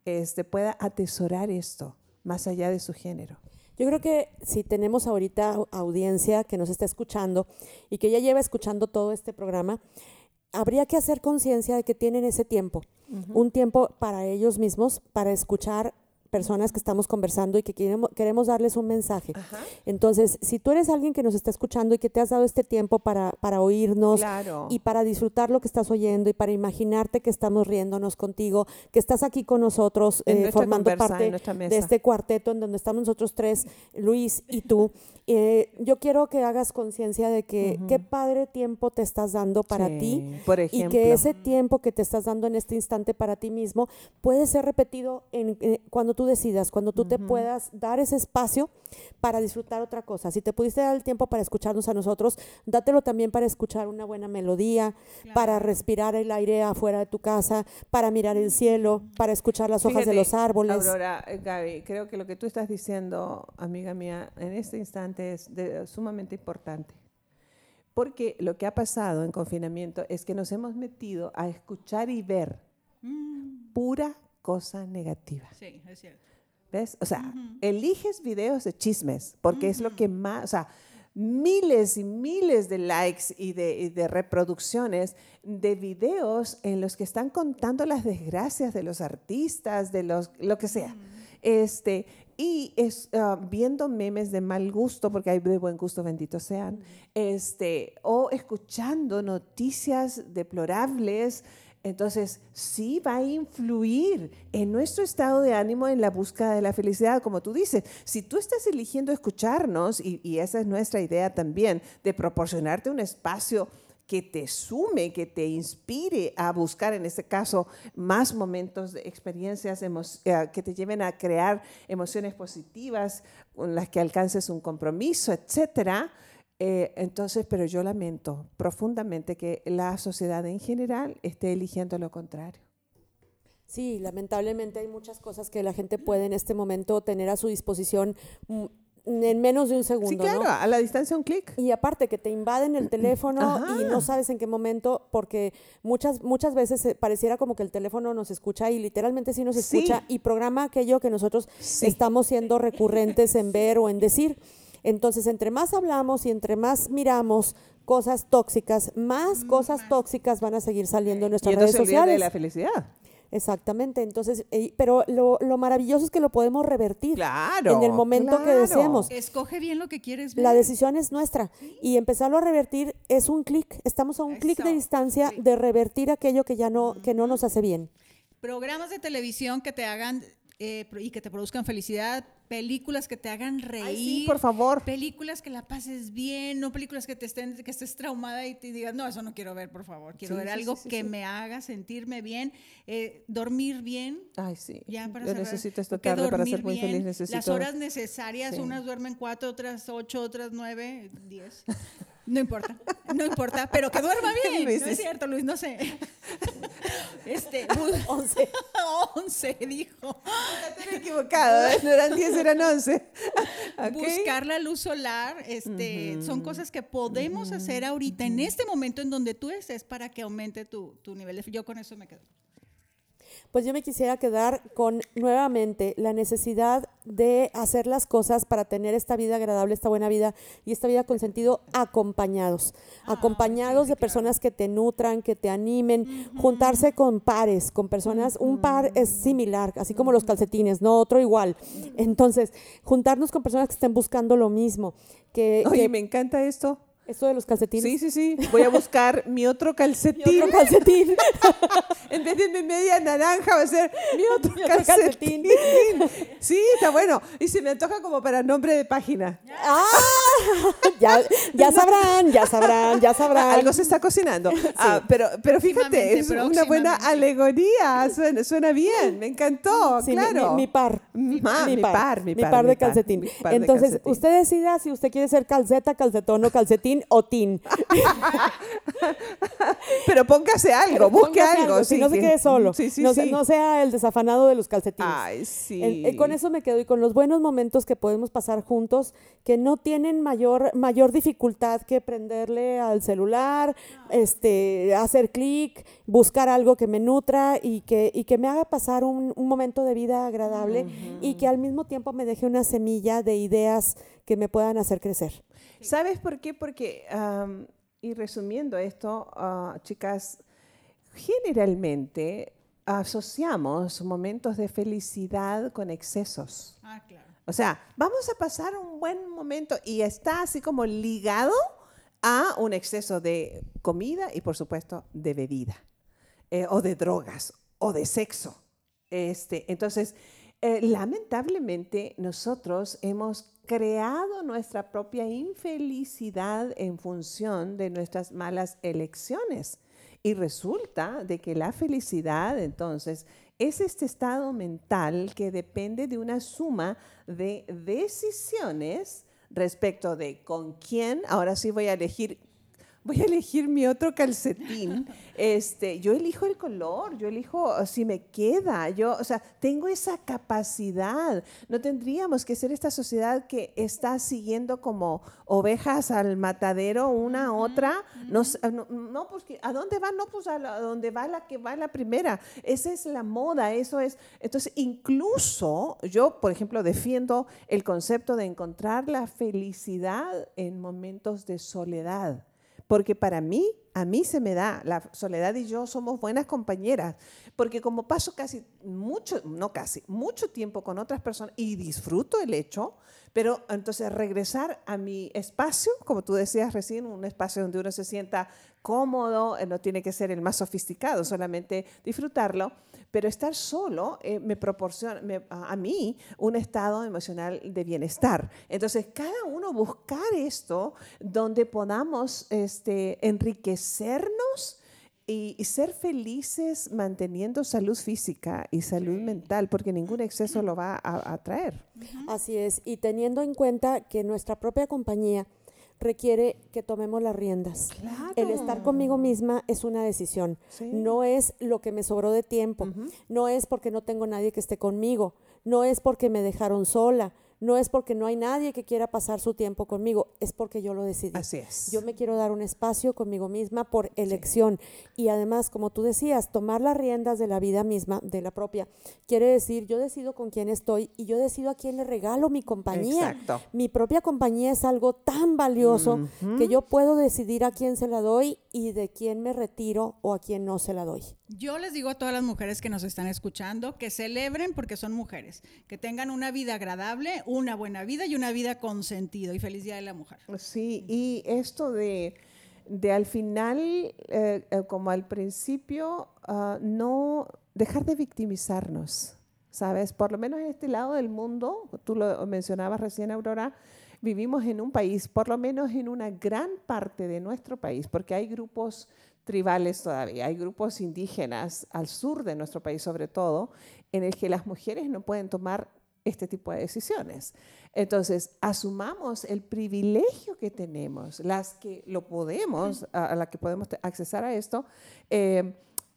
este, pueda atesorar esto más allá de su género. Yo creo que si tenemos ahorita audiencia que nos está escuchando y que ya lleva escuchando todo este programa, habría que hacer conciencia de que tienen ese tiempo, un tiempo para ellos mismos, para escuchar personas que estamos conversando y que queremos, queremos darles un mensaje. Entonces, si tú eres alguien que nos está escuchando y que te has dado este tiempo para, para oírnos y para disfrutar lo que estás oyendo y para imaginarte que estamos riéndonos contigo, que estás aquí con nosotros eh, formando parte de este cuarteto en donde estamos nosotros tres, Luis y tú, [laughs] eh, yo quiero que hagas conciencia de que qué padre tiempo te estás dando para ti por y que ese tiempo que te estás dando en este instante para ti mismo puede ser repetido en, eh, cuando tú decidas, cuando tú te puedas dar ese espacio para disfrutar otra cosa. Si te pudiste dar el tiempo para escucharnos a nosotros, dátelo también para escuchar una buena melodía, para respirar el aire afuera de tu casa, para mirar el cielo, para escuchar las hojas de los árboles. Aurora, eh, Gaby, creo que lo que tú estás diciendo, amiga mía, en este instante es sumamente importante. Porque lo que ha pasado en confinamiento es que nos hemos metido a escuchar y ver mm. pura cosa negativa. Sí, es cierto. ¿Ves? O sea, eliges videos de chismes, porque es lo que más, o sea, miles y miles de likes y de, de, reproducciones de videos en los que están contando las desgracias de los artistas, de los, lo que sea. Este, y es, ah, viendo memes de mal gusto, porque hay de buen gusto, benditos sean, este, o escuchando noticias deplorables entonces, sí va a influir en nuestro estado de ánimo en la búsqueda de la felicidad, como tú dices. Si tú estás eligiendo escucharnos, y, esa es nuestra idea también, de proporcionarte un espacio que te sume, que te inspire a buscar, en este caso, más momentos de experiencias eh, que te lleven a crear emociones positivas con las que alcances un compromiso, etcétera eh, entonces, pero yo lamento profundamente que la sociedad en general esté eligiendo lo contrario. Sí, lamentablemente hay muchas cosas que la gente puede en este momento tener a su disposición en menos de un segundo. Sí, claro, a la distancia un clic. Y aparte que te invaden el [clears throat] teléfono y no sabes en qué momento, porque muchas, muchas veces eh, pareciera como que el teléfono nos escucha y literalmente sí nos escucha y programa aquello que nosotros estamos siendo recurrentes en ver o en decir. Entonces, entre más hablamos y entre más miramos cosas tóxicas, más mm, cosas tóxicas van a seguir saliendo en nuestras redes sociales. de la felicidad. Exactamente, entonces, eh, pero lo, maravilloso es que lo podemos revertir claro, en el momento que deseemos. Escoge bien lo que quieres ver. La decisión es nuestra y empezarlo a revertir es un clic, estamos a un clic de distancia de revertir aquello que ya no, que no nos hace bien. Programas de televisión que te hagan eh, y que te produzcan felicidad, películas que te hagan reír. sí, por favor. Películas que la pases bien, no películas que te estén, que estés traumada y te digas, no, eso no quiero ver, por favor. Quiero ver algo que me haga sentirme bien, eh, dormir bien. Ay, sí. Ya para Yo necesito esta tarde para ser muy feliz. Necesito... Las horas necesarias, unas duermen cuatro, otras ocho, otras nueve, diez. [laughs] No importa, no importa, pero que duerma [laughs] bien. no es cierto, Luis, no sé. [laughs] Este, [laughs] 11. 11, dijo. Estoy equivocado, ¿eh? no eran 10, eran 11. Buscar la luz solar, este, son cosas que podemos hacer ahorita, en este momento en donde tú estés, para que aumente tu, tu nivel de... Yo con eso me quedo pues yo me quisiera quedar con nuevamente la necesidad de hacer las cosas para tener esta vida agradable, esta buena vida y esta vida con sentido acompañados, ah, acompañados de personas que te nutran, que te animen, juntarse con pares, con personas, un par es similar, así como los calcetines, no otro igual. Entonces, juntarnos con personas que estén buscando lo mismo. Que, Oye, me encanta esto ¿Esto de los calcetines? Sí, sí, sí. Voy a buscar mi otro [laughs] calcetín. otro calcetín. [laughs] en vez de mi media naranja va a ser mi otro, calcetín. sí, está bueno. Y se me antoja como para nombre de página. Ah, [laughs] ya, ya sabrán, ya sabrán, ya sabrán. Algo se está cocinando. Ah, pero, pero fíjate, es una buena alegoría. Suena, bien, me encantó, claro. Mi, par. mi, par. mi, par. Mi par, de calcetín. Entonces, usted decida si usted quiere ser calceta, calcetón o calcetín o tin. [laughs] Pero póngase algo, busque algo. si no se quede solo. no, sea el desafanado de los calcetines. Ay, sí. Eh, con eso me quedo y con los buenos momentos que podemos pasar juntos, que no tienen mayor, mayor dificultad que prenderle al celular, este, hacer clic, buscar algo que me nutra y que, y que me haga pasar un, momento de vida agradable y que al mismo tiempo me deje una semilla de ideas que me puedan hacer crecer. ¿Sabes por qué? Porque, y resumiendo esto, ah, chicas, generalmente asociamos momentos de felicidad con excesos. Ah, claro. O sea, vamos a pasar un buen momento y está así como ligado a un exceso de comida y por supuesto de bebida eh, o de drogas o de sexo. Este, entonces, eh, lamentablemente nosotros hemos creado nuestra propia infelicidad en función de nuestras malas elecciones. Y resulta de que la felicidad entonces es este estado mental que depende de una suma de decisiones respecto de con quién, ahora sí voy a elegir voy a elegir mi otro calcetín. Este, yo elijo el color, yo elijo si me queda, yo, o sea, tengo esa capacidad. No tendríamos que ser esta sociedad que está siguiendo como ovejas al matadero una a otra. No, no, pues, ¿a dónde va? No, pues a, a donde va la que va la primera. Esa es la moda, eso es. Entonces, incluso yo, por ejemplo, defiendo el concepto de encontrar la felicidad en momentos de soledad porque para mí, a mí se me da, la Soledad y yo somos buenas compañeras, porque como paso casi mucho, no casi, mucho tiempo con otras personas y disfruto el hecho, pero entonces regresar a mi espacio, como tú decías recién, un espacio donde uno se sienta cómodo, eh, no tiene que ser el más sofisticado, solamente disfrutarlo, pero estar solo eh, me proporciona a mí un estado emocional de bienestar. Entonces, cada uno buscar esto donde podamos este, enriquecernos y, ser felices manteniendo salud física y salud mental, porque ningún exceso lo va a, a traer. Así es, y teniendo en cuenta que nuestra propia compañía, requiere que tomemos las riendas. El estar conmigo misma es una decisión. No es lo que me sobró de tiempo. No es porque no tengo nadie que esté conmigo. No es porque me dejaron sola no es porque no hay nadie que quiera pasar su tiempo conmigo, es porque yo lo decidí. Así es. Yo me quiero dar un espacio conmigo misma por elección. Y además, como tú decías, tomar las riendas de la vida misma, de la propia, quiere decir, yo decido con quién estoy y yo decido a quién le regalo mi compañía. Exacto. Mi propia compañía es algo tan valioso que yo puedo decidir a quién se la doy y de quién me retiro o a quién no se la doy. Yo les digo a todas las mujeres que nos están escuchando que celebren porque son mujeres, que tengan una vida agradable, una buena vida y una vida con sentido y felicidad de la mujer. Sí, y esto de, de al final, eh, eh, como al principio, ah, no dejar de victimizarnos, ¿sabes? Por lo menos en este lado del mundo, tú lo mencionabas recién, Aurora, vivimos en un país, por lo menos en una gran parte de nuestro país, porque hay grupos tribales todavía, hay grupos indígenas al sur de nuestro país sobre todo, en el que las mujeres no pueden tomar este tipo de decisiones. Entonces, asumamos el privilegio que tenemos, las que lo podemos, a, la que podemos accesar a esto, eh,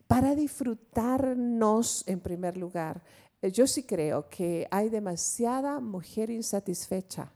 para disfrutarnos en primer lugar. Eh, yo sí creo que hay demasiada mujer insatisfecha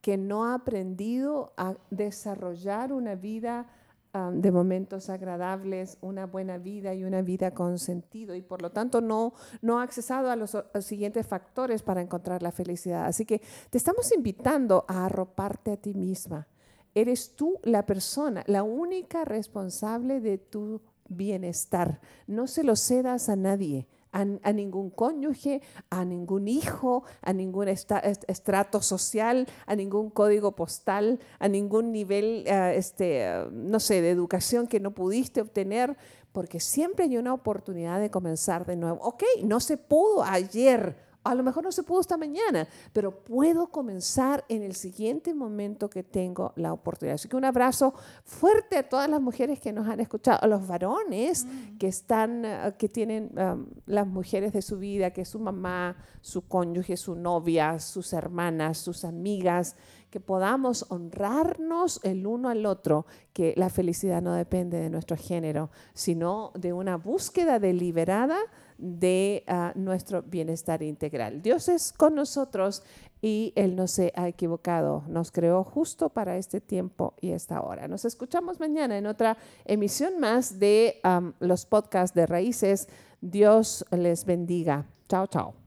que no ha aprendido a desarrollar una vida de momentos agradables, una buena vida y una vida con sentido y por lo tanto no, no ha accesado a los, siguientes factores para encontrar la felicidad. Así que te estamos invitando a arroparte a ti misma. Eres tú la persona, la única responsable de tu bienestar. No se lo cedas a nadie. A, ningún cónyuge, a ningún hijo, a ningún estrato social, a ningún código postal, a ningún nivel, eh, este, no sé, de educación que no pudiste obtener, porque siempre hay una oportunidad de comenzar de nuevo. Ok, no se pudo ayer a lo mejor no se pudo esta mañana, pero puedo comenzar en el siguiente momento que tengo la oportunidad. Así que un abrazo fuerte a todas las mujeres que nos han escuchado, a los varones mm. que están, eh, que tienen um, las mujeres de su vida, que es su mamá, su cónyuge, su novia, sus hermanas, sus amigas, que podamos honrarnos el uno al otro, que la felicidad no depende de nuestro género, sino de una búsqueda deliberada de ah, nuestro bienestar integral. Dios es con nosotros y Él no se ha equivocado. Nos creó justo para este tiempo y esta hora. Nos escuchamos mañana en otra emisión más de los podcasts de Raíces. Dios les bendiga. Chao, chao.